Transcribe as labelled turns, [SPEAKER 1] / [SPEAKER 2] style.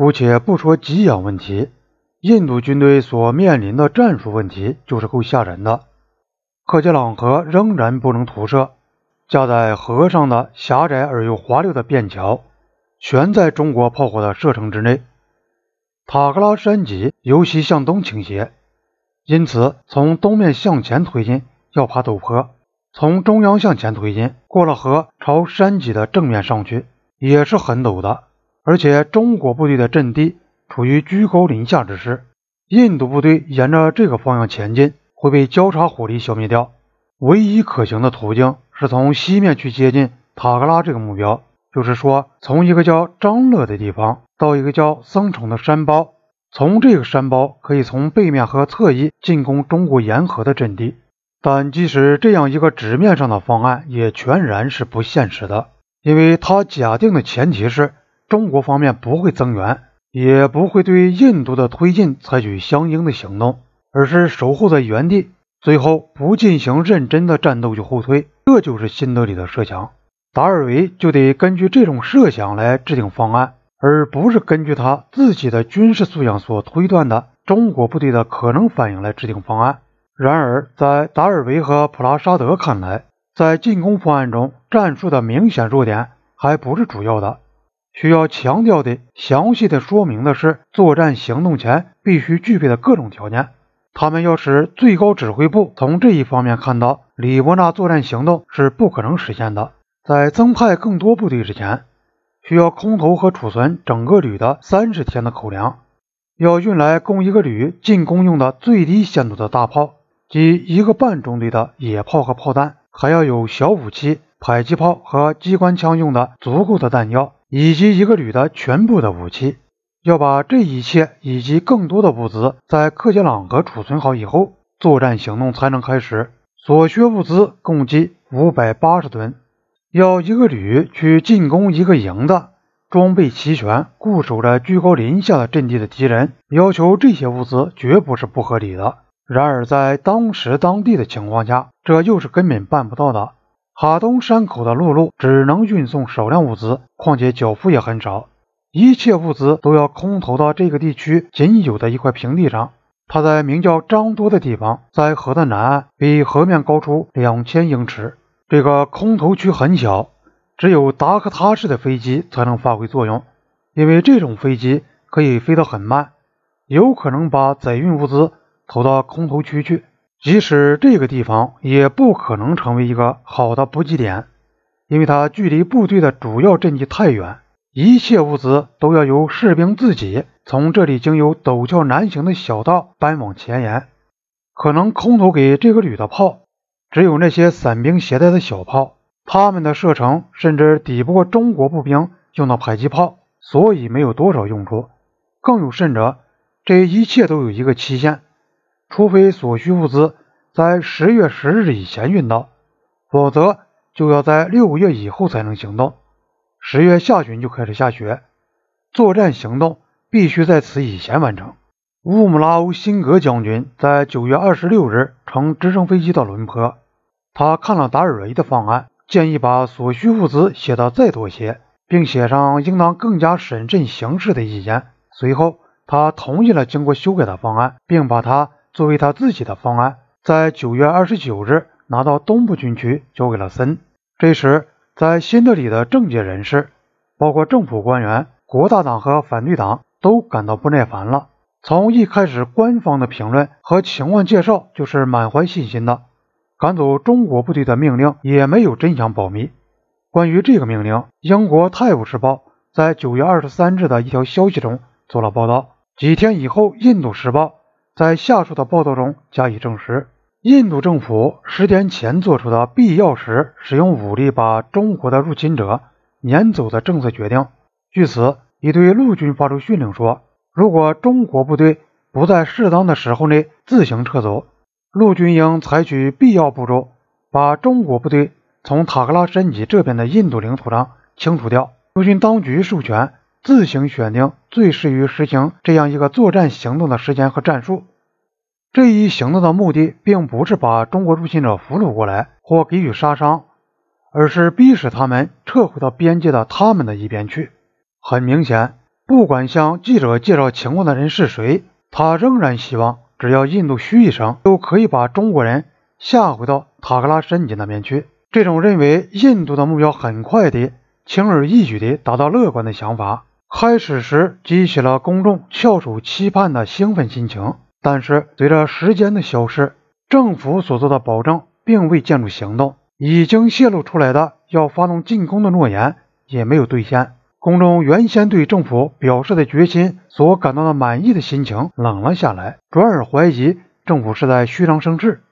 [SPEAKER 1] 姑且不说给养问题，印度军队所面临的战术问题就是够吓人的。克杰朗河仍然不能涂设，架在河上的狭窄而又滑溜的便桥，全在中国炮火的射程之内。塔克拉山脊由西向东倾斜，因此从东面向前推进要爬陡坡；从中央向前推进，过了河朝山脊的正面上去也是很陡的。而且中国部队的阵地处于居高临下之势，印度部队沿着这个方向前进会被交叉火力消灭掉。唯一可行的途径是从西面去接近塔克拉这个目标，就是说从一个叫张乐的地方到一个叫僧城的山包，从这个山包可以从背面和侧翼进攻中国沿河的阵地。但即使这样一个纸面上的方案，也全然是不现实的，因为它假定的前提是。中国方面不会增援，也不会对印度的推进采取相应的行动，而是守候在原地，最后不进行认真的战斗就后退。这就是新德里的设想。达尔维就得根据这种设想来制定方案，而不是根据他自己的军事素养所推断的中国部队的可能反应来制定方案。然而，在达尔维和普拉沙德看来，在进攻方案中，战术的明显弱点还不是主要的。需要强调的、详细的说明的是，作战行动前必须具备的各种条件。他们要使最高指挥部从这一方面看到，里伯纳作战行动是不可能实现的。在增派更多部队之前，需要空投和储存整个旅的三十天的口粮，要运来供一个旅进攻用的最低限度的大炮，及一个半中队的野炮和炮弹，还要有小武器、迫击炮和机关枪用的足够的弹药。以及一个旅的全部的武器，要把这一切以及更多的物资在克杰朗河储存好以后，作战行动才能开始。所需物资共计五百八十吨，要一个旅去进攻一个营的，装备齐全、固守着居高临下的阵地的敌人，要求这些物资绝不是不合理的。然而在当时当地的情况下，这又是根本办不到的。哈东山口的陆路只能运送少量物资，况且缴付也很少，一切物资都要空投到这个地区仅有的一块平地上。它在名叫张多的地方，在河的南岸，比河面高出两千英尺。这个空投区很小，只有达克他式的飞机才能发挥作用，因为这种飞机可以飞得很慢，有可能把载运物资投到空投区去。即使这个地方也不可能成为一个好的补给点，因为它距离部队的主要阵地太远，一切物资都要由士兵自己从这里经由陡峭难行的小道搬往前沿。可能空投给这个旅的炮，只有那些散兵携带的小炮，他们的射程甚至抵不过中国步兵用的迫击炮，所以没有多少用处。更有甚者，这一切都有一个期限。除非所需物资在十月十日以前运到，否则就要在六个月以后才能行动。十月下旬就开始下雪，作战行动必须在此以前完成。乌姆拉欧辛格将军在九月二十六日乘直升飞机到伦坡，他看了达尔维的方案，建议把所需物资写得再多些，并写上应当更加审慎行事的意见。随后，他同意了经过修改的方案，并把它。作为他自己的方案，在九月二十九日拿到东部军区交给了森。这时，在新德里的政界人士，包括政府官员、国大党和反对党，都感到不耐烦了。从一开始，官方的评论和情况介绍就是满怀信心的。赶走中国部队的命令也没有真相保密。关于这个命令，英国《泰晤士报》在九月二十三日的一条消息中做了报道。几天以后，《印度时报》。在下述的报道中加以证实：印度政府十天前做出的必要时使用武力把中国的入侵者撵走的政策决定。据此，已对陆军发出训令说，如果中国部队不在适当的时候内自行撤走，陆军应采取必要步骤，把中国部队从塔克拉山脊这边的印度领土上清除掉。陆军当局授权自行选定最适于实行这样一个作战行动的时间和战术。这一行动的目的并不是把中国入侵者俘虏过来或给予杀伤，而是逼使他们撤回到边界的他们的一边去。很明显，不管向记者介绍情况的人是谁，他仍然希望只要印度嘘一声，就可以把中国人吓回到塔克拉申吉那边去。这种认为印度的目标很快的、轻而易举的达到乐观的想法，开始时激起了公众翘首期盼的兴奋心情。但是随着时间的消失，政府所做的保证并未见诸行动，已经泄露出来的要发动进攻的诺言也没有兑现。公众原先对政府表示的决心所感到的满意的心情冷了下来，转而怀疑政府是在虚张声势。